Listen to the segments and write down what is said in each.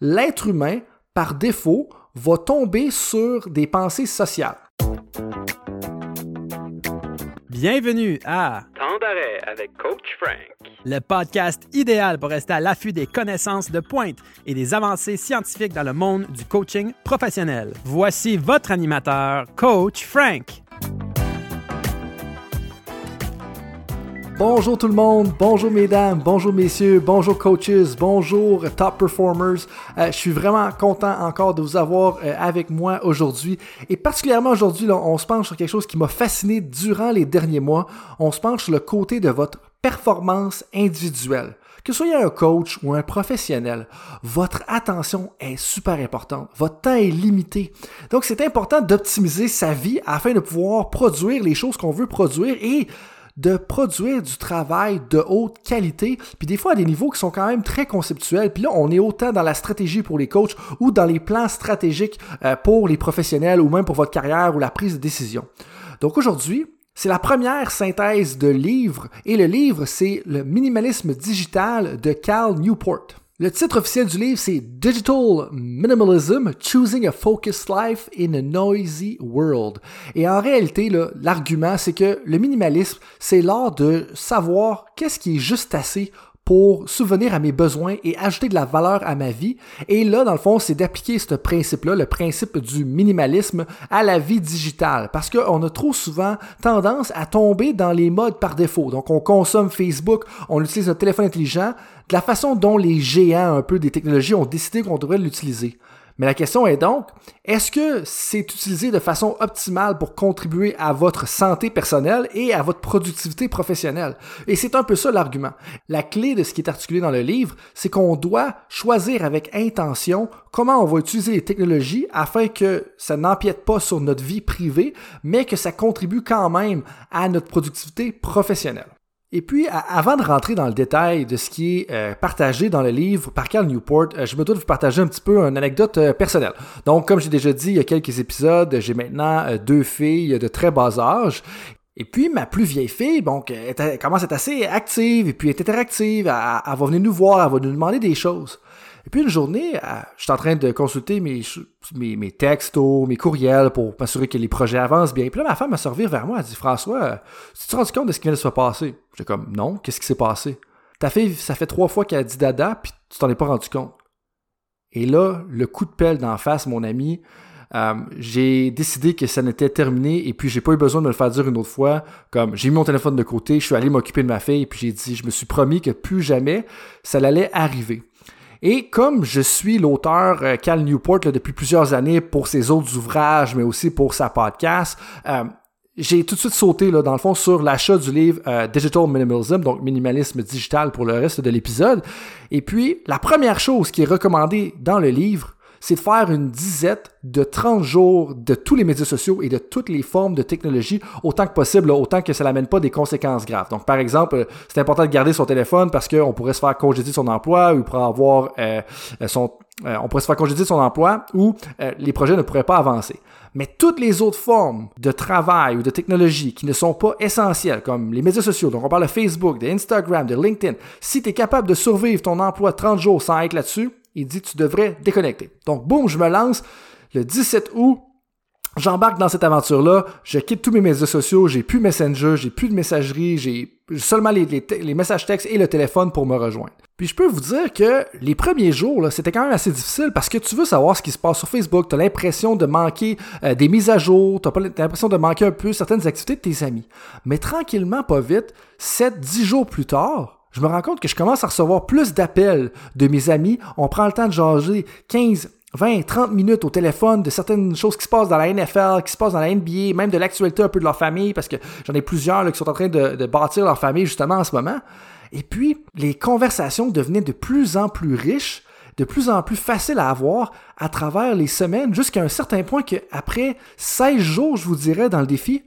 l'être humain, par défaut, va tomber sur des pensées sociales. Bienvenue à Temps d'arrêt avec Coach Frank. le podcast idéal pour rester à l'affût des connaissances de pointe et des avancées scientifiques dans le monde du coaching professionnel. Voici votre animateur, Coach Frank. Bonjour tout le monde, bonjour mesdames, bonjour messieurs, bonjour coaches, bonjour top performers. Euh, je suis vraiment content encore de vous avoir euh, avec moi aujourd'hui. Et particulièrement aujourd'hui, on se penche sur quelque chose qui m'a fasciné durant les derniers mois. On se penche sur le côté de votre performance individuelle. Que soyez un coach ou un professionnel, votre attention est super importante. Votre temps est limité. Donc, c'est important d'optimiser sa vie afin de pouvoir produire les choses qu'on veut produire et de produire du travail de haute qualité, puis des fois à des niveaux qui sont quand même très conceptuels. Puis là, on est autant dans la stratégie pour les coachs ou dans les plans stratégiques euh, pour les professionnels ou même pour votre carrière ou la prise de décision. Donc aujourd'hui, c'est la première synthèse de livre et le livre, c'est le minimalisme digital de Cal Newport. Le titre officiel du livre, c'est Digital Minimalism, Choosing a Focused Life in a Noisy World. Et en réalité, l'argument, c'est que le minimalisme, c'est l'art de savoir qu'est-ce qui est juste assez pour souvenir à mes besoins et ajouter de la valeur à ma vie. Et là, dans le fond, c'est d'appliquer ce principe-là, le principe du minimalisme, à la vie digitale. Parce qu'on a trop souvent tendance à tomber dans les modes par défaut. Donc, on consomme Facebook, on utilise notre téléphone intelligent de la façon dont les géants un peu des technologies ont décidé qu'on devrait l'utiliser. Mais la question est donc, est-ce que c'est utilisé de façon optimale pour contribuer à votre santé personnelle et à votre productivité professionnelle? Et c'est un peu ça l'argument. La clé de ce qui est articulé dans le livre, c'est qu'on doit choisir avec intention comment on va utiliser les technologies afin que ça n'empiète pas sur notre vie privée, mais que ça contribue quand même à notre productivité professionnelle. Et puis, avant de rentrer dans le détail de ce qui est euh, partagé dans le livre par Cal Newport, euh, je me dois de vous partager un petit peu une anecdote euh, personnelle. Donc, comme j'ai déjà dit il y a quelques épisodes, j'ai maintenant deux filles de très bas âge. Et puis, ma plus vieille fille, bon, elle, commence à être assez active, et puis elle est interactive, elle va venir nous voir, elle va nous demander des choses. Et puis une journée, je suis en train de consulter mes, mes, textos, mes courriels pour m'assurer que les projets avancent bien. Puis là, ma femme m'a servi vers moi. Elle dit François, euh, tu te rends compte de ce qui vient de se passer? J'ai comme Non, qu'est-ce qui s'est passé? Ta fille, ça fait trois fois qu'elle a dit dada, puis tu t'en es pas rendu compte. Et là, le coup de pelle d'en face, mon ami, euh, j'ai décidé que ça n'était terminé et puis j'ai pas eu besoin de me le faire dire une autre fois. Comme j'ai mis mon téléphone de côté, je suis allé m'occuper de ma fille et puis j'ai dit, je me suis promis que plus jamais ça allait arriver. Et comme je suis l'auteur euh, Cal Newport depuis plusieurs années pour ses autres ouvrages, mais aussi pour sa podcast, euh, j'ai tout de suite sauté là, dans le fond sur l'achat du livre euh, Digital Minimalism, donc minimalisme digital pour le reste de l'épisode. Et puis, la première chose qui est recommandée dans le livre, c'est de faire une disette de 30 jours de tous les médias sociaux et de toutes les formes de technologie autant que possible, autant que ça n'amène pas des conséquences graves. Donc, par exemple, c'est important de garder son téléphone parce qu'on pourrait se faire congédier son emploi ou pour avoir euh, son euh, on pourrait se faire congédier son emploi ou euh, les projets ne pourraient pas avancer. Mais toutes les autres formes de travail ou de technologie qui ne sont pas essentielles, comme les médias sociaux, donc on parle de Facebook, de Instagram, de LinkedIn, si tu es capable de survivre ton emploi 30 jours sans être là-dessus, il dit tu devrais déconnecter. Donc, boum, je me lance le 17 août. J'embarque dans cette aventure-là, je quitte tous mes médias sociaux, j'ai plus Messenger, j'ai plus de messagerie, j'ai seulement les, messages textes et le téléphone pour me rejoindre. Puis je peux vous dire que les premiers jours, c'était quand même assez difficile parce que tu veux savoir ce qui se passe sur Facebook, tu as l'impression de manquer euh, des mises à jour, tu l'impression de manquer un peu certaines activités de tes amis. Mais tranquillement, pas vite, 7-10 jours plus tard, je me rends compte que je commence à recevoir plus d'appels de mes amis. On prend le temps de jaser 15, 20, 30 minutes au téléphone de certaines choses qui se passent dans la NFL, qui se passent dans la NBA, même de l'actualité un peu de leur famille, parce que j'en ai plusieurs qui sont en train de, de, bâtir leur famille justement en ce moment. Et puis, les conversations devenaient de plus en plus riches, de plus en plus faciles à avoir à travers les semaines, jusqu'à un certain point qu'après 16 jours, je vous dirais, dans le défi,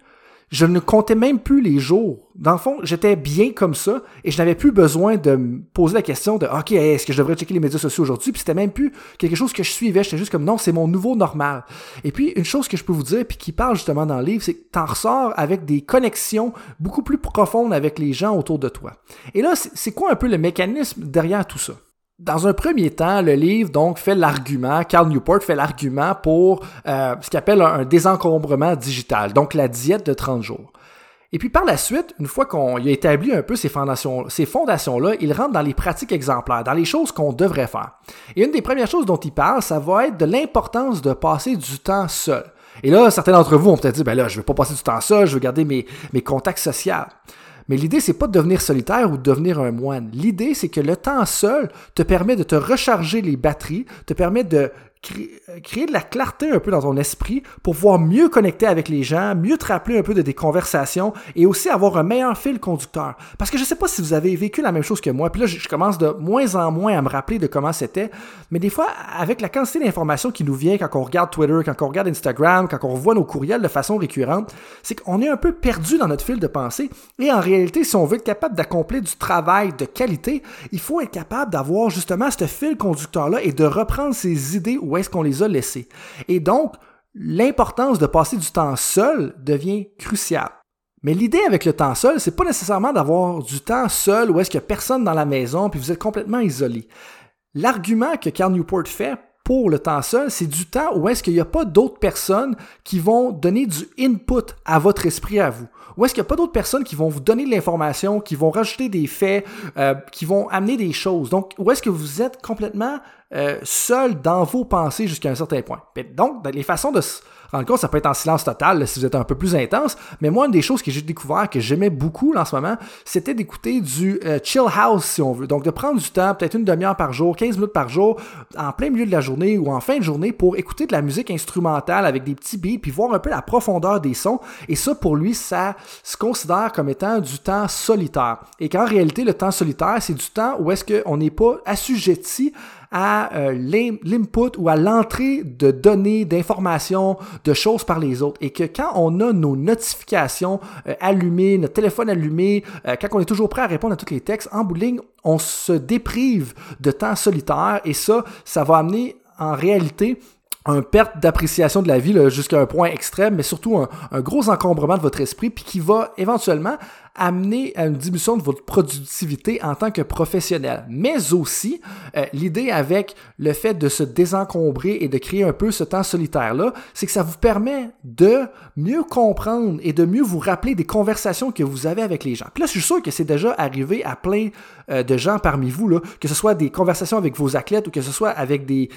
je ne comptais même plus les jours. Dans le fond, j'étais bien comme ça et je n'avais plus besoin de me poser la question de OK, est-ce que je devrais checker les médias sociaux aujourd'hui? Puis c'était même plus quelque chose que je suivais. J'étais juste comme non, c'est mon nouveau normal. Et puis, une chose que je peux vous dire, puis qui parle justement dans le livre, c'est que tu en ressors avec des connexions beaucoup plus profondes avec les gens autour de toi. Et là, c'est quoi un peu le mécanisme derrière tout ça? Dans un premier temps, le livre donc fait l'argument, Carl Newport fait l'argument pour euh, ce qu'il appelle un, désencombrement digital, donc la diète de 30 jours. Et puis par la suite, une fois qu'on a établi un peu ces fondations, ces fondations-là, il rentre dans les pratiques exemplaires, dans les choses qu'on devrait faire. Et une des premières choses dont il parle, ça va être de l'importance de passer du temps seul. Et là, certains d'entre vous vont peut-être dire, ben là, je ne veux pas passer du temps seul, je veux garder mes, mes contacts sociaux. Mais l'idée, c'est pas de devenir solitaire ou de devenir un moine. L'idée, c'est que le temps seul te permet de te recharger les batteries, te permet de créer de la clarté un peu dans ton esprit pour pouvoir mieux connecter avec les gens, mieux te rappeler un peu de des conversations et aussi avoir un meilleur fil conducteur. Parce que je ne sais pas si vous avez vécu la même chose que moi, puis là je commence de moins en moins à me rappeler de comment c'était, mais des fois avec la quantité d'informations qui nous vient quand on regarde Twitter, quand on regarde Instagram, quand on voit nos courriels de façon récurrente, c'est qu'on est un peu perdu dans notre fil de pensée et en réalité si on veut être capable d'accomplir du travail de qualité, il faut être capable d'avoir justement ce fil conducteur là et de reprendre ses idées où est-ce qu'on les a laissés. Et donc, l'importance de passer du temps seul devient cruciale. Mais l'idée avec le temps seul, c'est pas nécessairement d'avoir du temps seul où est-ce qu'il n'y a personne dans la maison puis vous êtes complètement isolé. L'argument que Carl Newport fait pour le temps seul, c'est du temps où est-ce qu'il n'y a pas d'autres personnes qui vont donner du input à votre esprit à vous. Ou est-ce qu'il n'y a pas d'autres personnes qui vont vous donner de l'information, qui vont rajouter des faits, euh, qui vont amener des choses? Donc, où est-ce que vous êtes complètement euh, seul dans vos pensées jusqu'à un certain point? Donc, les façons de se rendre compte, ça peut être en silence total si vous êtes un peu plus intense, mais moi, une des choses que j'ai découvert, que j'aimais beaucoup en ce moment, c'était d'écouter du euh, chill house, si on veut. Donc, de prendre du temps, peut-être une demi-heure par jour, 15 minutes par jour, en plein milieu de la journée ou en fin de journée pour écouter de la musique instrumentale avec des petits beats, puis voir un peu la profondeur des sons. Et ça, pour lui, ça se considère comme étant du temps solitaire. Et qu'en réalité, le temps solitaire, c'est du temps où est-ce qu'on n'est pas assujetti à euh, l'input ou à l'entrée de données, d'informations, de choses par les autres. Et que quand on a nos notifications euh, allumées, notre téléphone allumé, euh, quand on est toujours prêt à répondre à tous les textes, en bout on se déprive de temps solitaire et ça, ça va amener en réalité un perte d'appréciation de la vie jusqu'à un point extrême, mais surtout un, gros encombrement de votre esprit, puis qui va éventuellement amener à une diminution de votre productivité en tant que professionnel. Mais aussi, euh, l'idée avec le fait de se désencombrer et de créer un peu ce temps solitaire-là, c'est que ça vous permet de mieux comprendre et de mieux vous rappeler des conversations que vous avez avec les gens. Puis là, je suis sûr que c'est déjà arrivé à plein euh, de gens parmi vous, là, que ce soit des conversations avec vos athlètes ou que ce soit avec des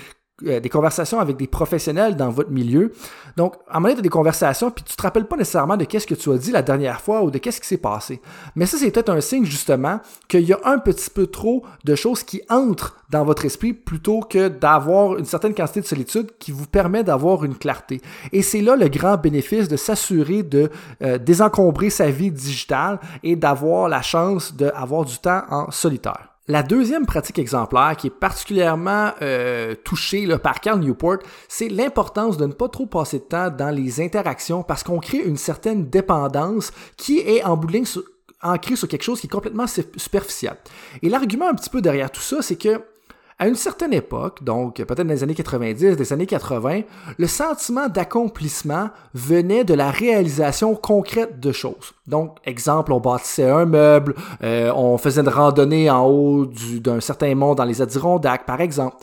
euh, des conversations avec des professionnels dans votre milieu. Donc, à un moment donné, as des conversations, puis tu te rappelles pas nécessairement de qu'est-ce que tu as dit la dernière fois ou de qu'est-ce qui s'est passé. Mais ça, c'est peut-être un signe, justement, qu'il y a un petit peu trop de choses qui entrent dans votre esprit plutôt que d'avoir une certaine quantité de solitude qui vous permet d'avoir une clarté. Et c'est là le grand bénéfice de s'assurer de euh, désencombrer sa vie digitale et d'avoir la chance d'avoir du temps en solitaire. La deuxième pratique exemplaire qui est particulièrement euh, touchée par Carl Newport, c'est l'importance de ne pas trop passer de temps dans les interactions parce qu'on crée une certaine dépendance qui est en bout de ligne ancrée sur quelque chose qui est complètement superficiel. Et l'argument un petit peu derrière tout ça, c'est que à une certaine époque, donc peut-être dans les années 90, des années 80, le sentiment d'accomplissement venait de la réalisation concrète de choses. Donc, exemple, on bâtissait un meuble, euh, on faisait une randonnée en haut d'un certain mont dans les Adirondacks, par exemple.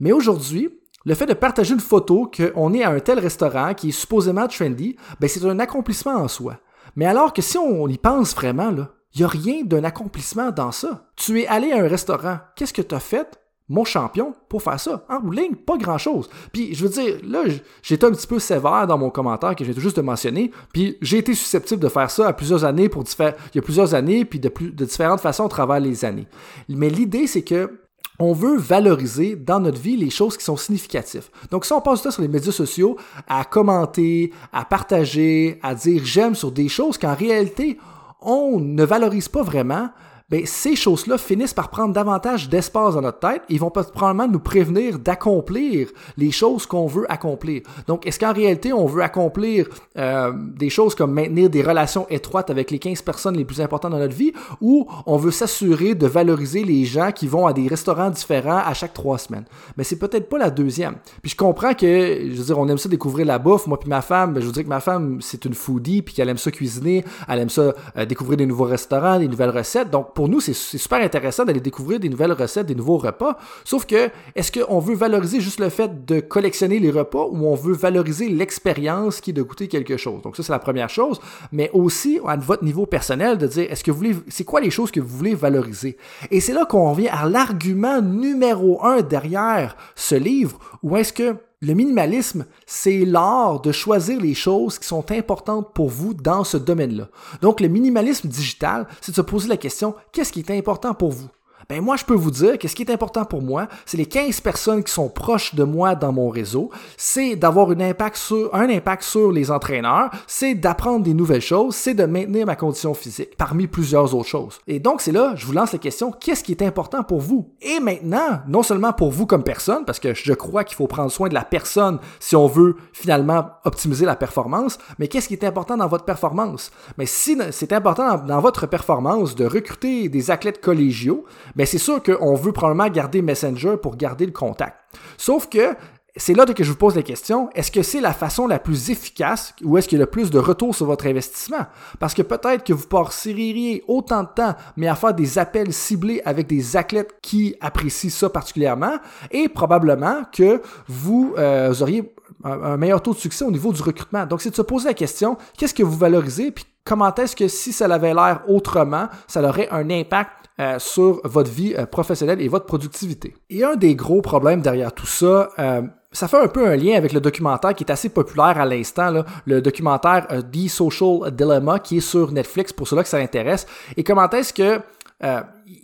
Mais aujourd'hui, le fait de partager une photo qu'on est à un tel restaurant qui est supposément trendy, ben c'est un accomplissement en soi. Mais alors que si on y pense vraiment, il n'y a rien d'un accomplissement dans ça. Tu es allé à un restaurant, qu'est-ce que tu as fait? Mon champion pour faire ça. En bout pas grand-chose. Puis je veux dire, là, j'étais un petit peu sévère dans mon commentaire que j'ai juste de mentionner. Puis j'ai été susceptible de faire ça à plusieurs années il y a plusieurs années, puis de, de différentes façons à travers les années. Mais l'idée, c'est que on veut valoriser dans notre vie les choses qui sont significatives. Donc, si on passe du sur les médias sociaux à commenter, à partager, à dire j'aime sur des choses qu'en réalité, on ne valorise pas vraiment, ben, ces choses-là finissent par prendre davantage d'espace dans notre tête. Ils vont probablement nous prévenir d'accomplir les choses qu'on veut accomplir. Donc, est-ce qu'en réalité, on veut accomplir euh, des choses comme maintenir des relations étroites avec les 15 personnes les plus importantes dans notre vie ou on veut s'assurer de valoriser les gens qui vont à des restaurants différents à chaque trois semaines? Mais c'est peut-être pas la deuxième. Puis je comprends que, je veux dire, on aime ça découvrir la bouffe. Moi puis ma femme, ben, je veux dire que ma femme, c'est une foodie puis qu'elle aime ça cuisiner, elle aime ça euh, découvrir des nouveaux restaurants, des nouvelles recettes. Donc, pour nous, c'est super intéressant d'aller découvrir des nouvelles recettes, des nouveaux repas. Sauf que, est-ce qu'on veut valoriser juste le fait de collectionner les repas ou on veut valoriser l'expérience qui est de goûter quelque chose? Donc ça, c'est la première chose. Mais aussi, à votre niveau personnel, de dire, est-ce que vous voulez, c'est quoi les choses que vous voulez valoriser? Et c'est là qu'on revient à l'argument numéro un derrière ce livre, où est-ce que le minimalisme, c'est l'art de choisir les choses qui sont importantes pour vous dans ce domaine-là. Donc, le minimalisme digital, c'est de se poser la question, qu'est-ce qui est important pour vous? Ben moi, je peux vous dire que ce qui est important pour moi, c'est les 15 personnes qui sont proches de moi dans mon réseau, c'est d'avoir un impact sur, un impact sur les entraîneurs, c'est d'apprendre des nouvelles choses, c'est de maintenir ma condition physique, parmi plusieurs autres choses. Et donc, c'est là, je vous lance la question, qu'est-ce qui est important pour vous? Et maintenant, non seulement pour vous comme personne, parce que je crois qu'il faut prendre soin de la personne si on veut finalement optimiser la performance, mais qu'est-ce qui est important dans votre performance? Mais si c'est important dans votre performance de recruter des athlètes collégiaux, mais c'est sûr qu'on veut probablement garder Messenger pour garder le contact. Sauf que c'est là que je vous pose la question, est-ce que c'est la façon la plus efficace ou est-ce qu'il y a le plus de retour sur votre investissement? Parce que peut-être que vous passeriez autant de temps, mais à faire des appels ciblés avec des athlètes qui apprécient ça particulièrement et probablement que vous, euh, auriez un, meilleur taux de succès au niveau du recrutement. Donc, c'est de se poser la question, qu'est-ce que vous valorisez, puis comment est-ce que si ça avait l'air autrement, ça aurait un impact euh, sur votre vie euh, professionnelle et votre productivité? Et un des gros problèmes derrière tout ça, euh, ça fait un peu un lien avec le documentaire qui est assez populaire à l'instant, le documentaire The Social Dilemma qui est sur Netflix pour ceux-là que ça intéresse. Et comment est-ce que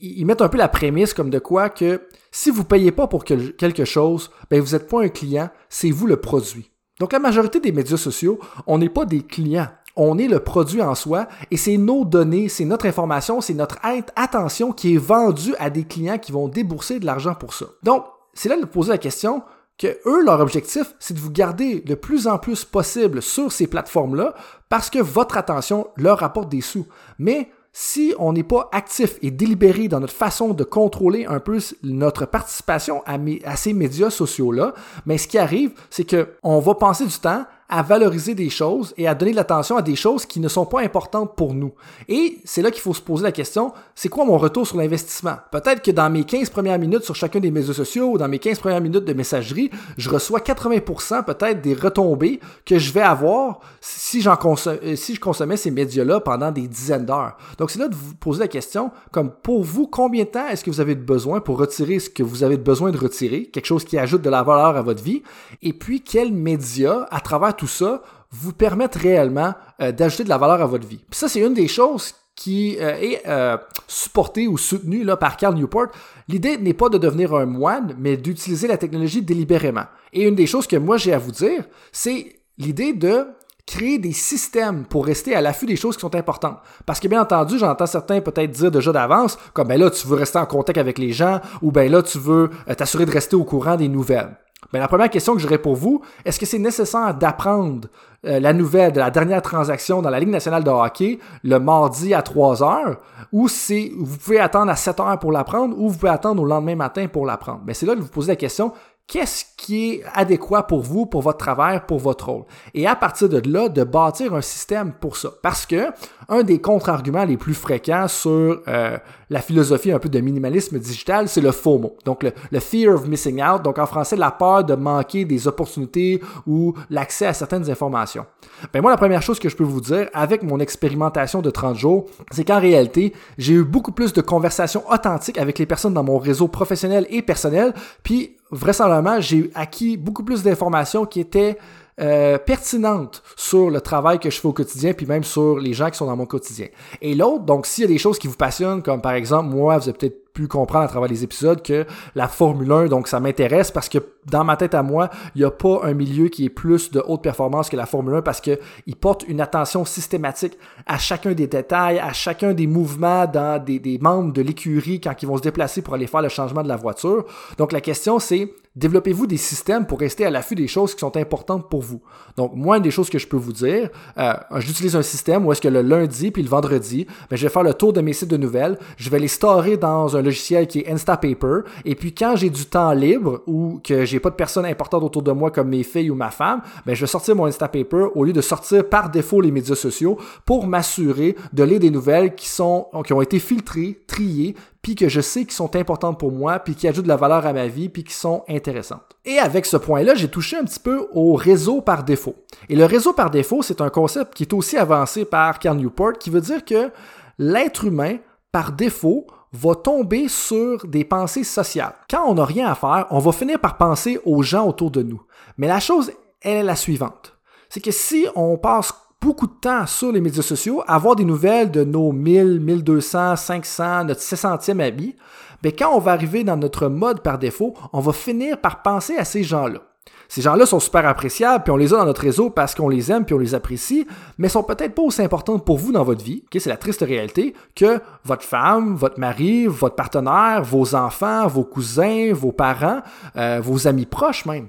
ils mettent un peu la prémisse comme de quoi que si vous payez pas pour quelque chose, ben vous n'êtes pas un client, c'est vous le produit. Donc la majorité des médias sociaux, on n'est pas des clients, on est le produit en soi et c'est nos données, c'est notre information, c'est notre attention qui est vendue à des clients qui vont débourser de l'argent pour ça. Donc, c'est là de poser la question que eux, leur objectif, c'est de vous garder le plus en plus possible sur ces plateformes-là parce que votre attention leur rapporte des sous. Mais si on n'est pas actif et délibéré dans notre façon de contrôler un peu notre participation à, à ces médias sociaux-là, mais ce qui arrive, c'est qu'on va passer du temps à valoriser des choses et à donner de l'attention à des choses qui ne sont pas importantes pour nous. Et c'est là qu'il faut se poser la question, c'est quoi mon retour sur l'investissement? Peut-être que dans mes 15 premières minutes sur chacun des médias sociaux ou dans mes 15 premières minutes de messagerie, je reçois 80% peut-être des retombées que je vais avoir si, j'en euh, si je consommais ces médias-là pendant des dizaines d'heures. Donc c'est là de vous poser la question, comme pour vous, combien de temps est-ce que vous avez besoin pour retirer ce que vous avez besoin de retirer, quelque chose qui ajoute de la valeur à votre vie, et puis quels médias, à travers tout ça vous permettent réellement euh, d'ajouter de la valeur à votre vie. Ça, c'est une des choses qui euh, est euh, supportée ou soutenue là, par Carl Newport. L'idée n'est pas de devenir un moine, mais d'utiliser la technologie délibérément. Et une des choses que moi j'ai à vous dire, c'est l'idée de créer des systèmes pour rester à l'affût des choses qui sont importantes. Parce que bien entendu, j'entends certains peut-être dire déjà d'avance, comme ben là, tu veux rester en contact avec les gens, ou ben là, tu veux t'assurer de rester au courant des nouvelles. Ben, la première question que j'aurais pour vous, est-ce que c'est nécessaire d'apprendre euh, la nouvelle de la dernière transaction dans la Ligue nationale de hockey le mardi à 3 heures? Ou c'est vous pouvez attendre à 7 heures pour l'apprendre ou vous pouvez attendre au lendemain matin pour l'apprendre? Mais c'est là que vous posez la question, qu'est-ce qui est adéquat pour vous, pour votre travail, pour votre rôle? Et à partir de là, de bâtir un système pour ça. Parce que un des contre-arguments les plus fréquents sur euh, la philosophie un peu de minimalisme digital, c'est le FOMO. Donc le, fear of missing out, donc en français la peur de manquer des opportunités ou l'accès à certaines informations. Ben moi, la première chose que je peux vous dire avec mon expérimentation de 30 jours, c'est qu'en réalité, j'ai eu beaucoup plus de conversations authentiques avec les personnes dans mon réseau professionnel et personnel, puis vraisemblablement, j'ai acquis beaucoup plus d'informations qui étaient euh, pertinentes sur le travail que je fais au quotidien, puis même sur les gens qui sont dans mon quotidien. Et l'autre, donc s'il y a des choses qui vous passionnent, comme par exemple, moi, vous avez peut-être pu comprendre à travers les épisodes que la Formule 1, donc ça m'intéresse parce que dans ma tête à moi, il n'y a pas un milieu qui est plus de haute performance que la Formule 1 parce qu'il porte une attention systématique à chacun des détails, à chacun des mouvements dans des, des membres de l'écurie quand ils vont se déplacer pour aller faire le changement de la voiture. Donc la question c'est développez-vous des systèmes pour rester à l'affût des choses qui sont importantes pour vous. Donc, moi, une des choses que je peux vous dire, euh, j'utilise un système où est-ce que le lundi puis le vendredi, ben, je vais faire le tour de mes sites de nouvelles, je vais les storer dans un logiciel qui est Instapaper, et puis quand j'ai du temps libre ou que j'ai pas de personnes importantes autour de moi comme mes filles ou ma femme, ben, je vais sortir mon Instapaper au lieu de sortir par défaut les médias sociaux pour m'assurer de lire des nouvelles qui sont, qui ont été filtrées, triées, puis que je sais qui sont importantes pour moi, puis qui ajoutent de la valeur à ma vie, puis qui sont intéressantes. Et avec ce point-là, j'ai touché un petit peu au réseau par défaut. Et le réseau par défaut, c'est un concept qui est aussi avancé par Carl Newport, qui veut dire que l'être humain, par défaut, va tomber sur des pensées sociales. Quand on n'a rien à faire, on va finir par penser aux gens autour de nous. Mais la chose, elle est la suivante. C'est que si on passe beaucoup de temps sur les médias sociaux avoir des nouvelles de nos 1000, 1200, 500, notre 600e ami, mais quand on va arriver dans notre mode par défaut, on va finir par penser à ces gens-là. Ces gens-là sont super appréciables, puis on les a dans notre réseau parce qu'on les aime, puis on les apprécie, mais sont peut-être pas aussi importantes pour vous dans votre vie. c'est la triste réalité que votre femme, votre mari, votre partenaire, vos enfants, vos cousins, vos parents, euh, vos amis proches même.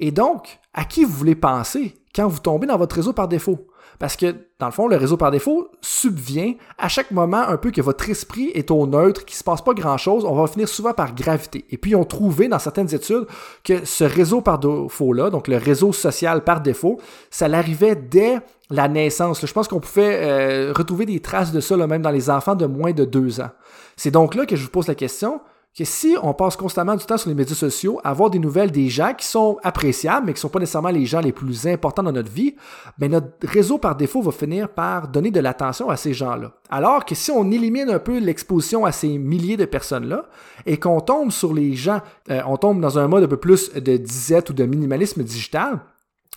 Et donc, à qui vous voulez penser quand vous tombez dans votre réseau par défaut? Parce que, dans le fond, le réseau par défaut subvient à chaque moment un peu que votre esprit est au neutre, qu'il ne se passe pas grand-chose, on va finir souvent par gravité. Et puis, ils ont trouvé dans certaines études que ce réseau par défaut-là, donc le réseau social par défaut, ça l'arrivait dès la naissance. Je pense qu'on pouvait euh, retrouver des traces de ça même dans les enfants de moins de deux ans. C'est donc là que je vous pose la question, que si on passe constamment du temps sur les médias sociaux, avoir des nouvelles des gens qui sont appréciables, mais qui ne sont pas nécessairement les gens les plus importants dans notre vie, ben notre réseau par défaut va finir par donner de l'attention à ces gens-là. Alors que si on élimine un peu l'exposition à ces milliers de personnes-là et qu'on tombe sur les gens, euh, on tombe dans un mode un peu plus de disette ou de minimalisme digital,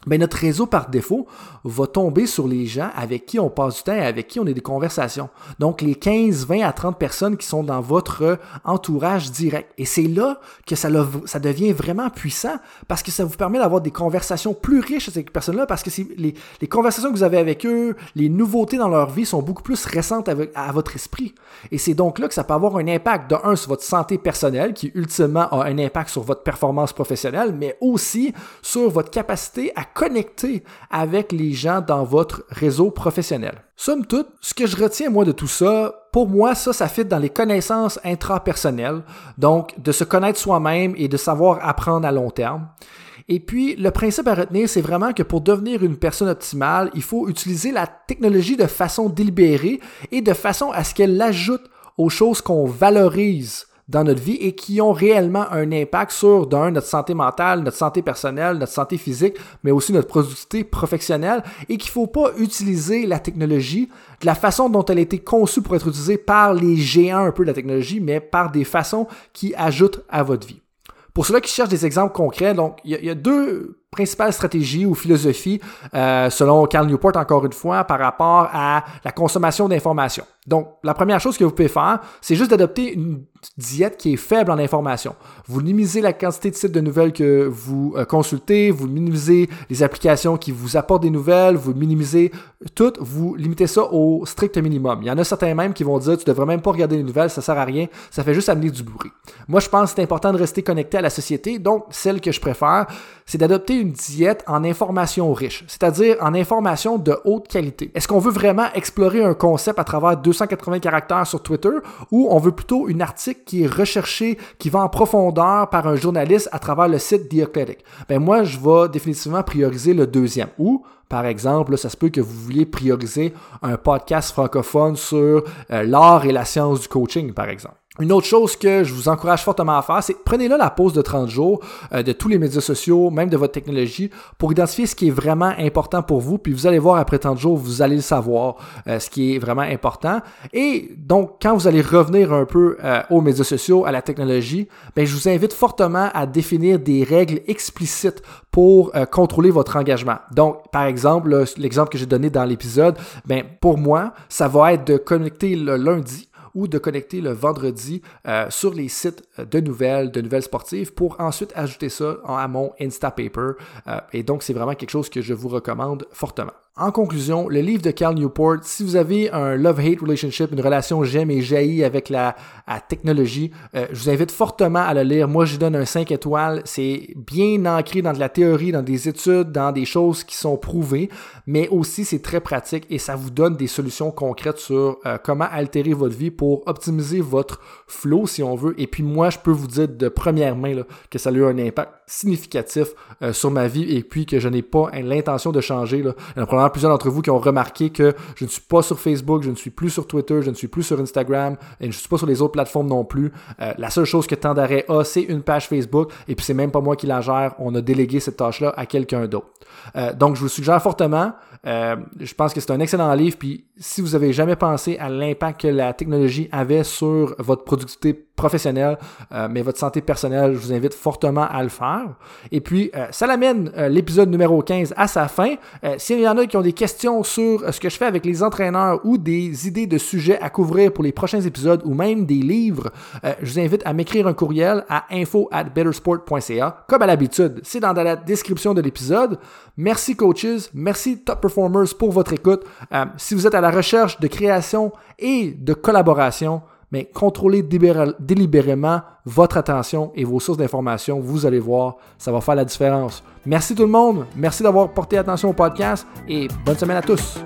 ben notre réseau par défaut va tomber sur les gens avec qui on passe du temps et avec qui on a des conversations. Donc les 15, 20 à 30 personnes qui sont dans votre entourage direct. Et c'est là que ça, ça devient vraiment puissant parce que ça vous permet d'avoir des conversations plus riches avec ces personnes-là parce que les, les, conversations que vous avez avec eux, les nouveautés dans leur vie sont beaucoup plus récentes à votre esprit. Et c'est donc là que ça peut avoir un impact de un sur votre santé personnelle qui ultimement a un impact sur votre performance professionnelle, mais aussi sur votre capacité à connecter avec les gens dans votre réseau professionnel. Somme toute, ce que je retiens moi de tout ça, pour moi, ça, ça fit dans les connaissances intrapersonnelles, donc de se connaître soi-même et de savoir apprendre à long terme. Et puis, le principe à retenir, c'est vraiment que pour devenir une personne optimale, il faut utiliser la technologie de façon délibérée et de façon à ce qu'elle ajoute aux choses qu'on valorise dans notre vie et qui ont réellement un impact sur, d'un, notre santé mentale, notre santé personnelle, notre santé physique, mais aussi notre productivité professionnelle et qu'il ne faut pas utiliser la technologie de la façon dont elle a été conçue pour être utilisée par les géants un peu de la technologie, mais par des façons qui ajoutent à votre vie. Pour ceux-là qui cherchent des exemples concrets, donc il y, a deux principales stratégies ou philosophies, euh, selon Carl Newport encore une fois, par rapport à la consommation d'informations. Donc, la première chose que vous pouvez faire, c'est juste d'adopter une diète qui est faible en information. Vous minimisez la quantité de sites de nouvelles que vous euh, consultez, vous minimisez les applications qui vous apportent des nouvelles, vous minimisez tout, vous limitez ça au strict minimum. Il y en a certains même qui vont dire tu devrais même pas regarder les nouvelles, ça sert à rien, ça fait juste amener du bruit. Moi, je pense que c'est important de rester connecté à la société, donc celle que je préfère, c'est d'adopter une diète en information riche, c'est-à-dire en information de haute qualité. Est-ce qu'on veut vraiment explorer un concept à travers 280 caractères sur Twitter ou on veut plutôt une article qui est recherché, qui va en profondeur par un journaliste à travers le site The Athletic? Ben moi, je vais définitivement prioriser le deuxième. Ou, par exemple, ça se peut que vous vouliez prioriser un podcast francophone sur euh, l'art et la science du coaching, par exemple. Une autre chose que je vous encourage fortement à faire, c'est prenez-là la pause de 30 jours euh, de tous les médias sociaux, même de votre technologie, pour identifier ce qui est vraiment important pour vous. Puis vous allez voir après 30 jours, vous allez le savoir, euh, ce qui est vraiment important. Et donc, quand vous allez revenir un peu euh, aux médias sociaux, à la technologie, ben, je vous invite fortement à définir des règles explicites pour contrôler votre engagement. Donc, par exemple, l'exemple que j'ai donné dans l'épisode, ben, pour moi, ça va être de connecter le lundi ou de connecter le vendredi euh, sur les sites de nouvelles, de nouvelles sportives pour ensuite ajouter ça à mon Instapaper. Euh, et donc, c'est vraiment quelque chose que je vous recommande fortement. En conclusion, le livre de Cal Newport, si vous avez un love-hate relationship, une relation j'aime et jaillit avec la, technologie, euh, je vous invite fortement à le lire. Moi, je donne un 5 étoiles. C'est bien ancré dans de la théorie, dans des études, dans des choses qui sont prouvées, mais aussi c'est très pratique et ça vous donne des solutions concrètes sur euh, comment altérer votre vie pour optimiser votre flow, si on veut. Et puis moi, je peux vous dire de première main là, que ça a eu un impact significatif euh, sur ma vie et puis que je n'ai pas l'intention de changer. Là plusieurs d'entre vous qui ont remarqué que je ne suis pas sur Facebook, je ne suis plus sur Twitter, je ne suis plus sur Instagram et je ne suis pas sur les autres plateformes non plus. Euh, la seule chose que Tandaré a, c'est une page Facebook et puis c'est même pas moi qui la gère. On a délégué cette tâche-là à quelqu'un d'autre. Euh, donc, je vous suggère fortement. Euh, je pense que c'est un excellent livre. Puis, si vous avez jamais pensé à l'impact que la technologie avait sur votre productivité professionnelle, euh, mais votre santé personnelle, je vous invite fortement à le faire. Et puis, ça l'amène l'épisode numéro 15 à sa fin. S'il y en a qui ont des questions sur ce que je fais avec les entraîneurs ou des idées de sujets à couvrir pour les prochains épisodes ou même des livres, je vous invite à m'écrire un courriel à info at bettersport.ca. Comme à l'habitude, c'est dans la description de l'épisode. Merci coaches, merci top performers pour votre écoute. Euh, si vous êtes à la recherche de création et de collaboration, mais contrôlez délibérément votre attention et vos sources d'information. Vous allez voir, ça va faire la différence. Merci tout le monde. Merci d'avoir porté attention au podcast et bonne semaine à tous.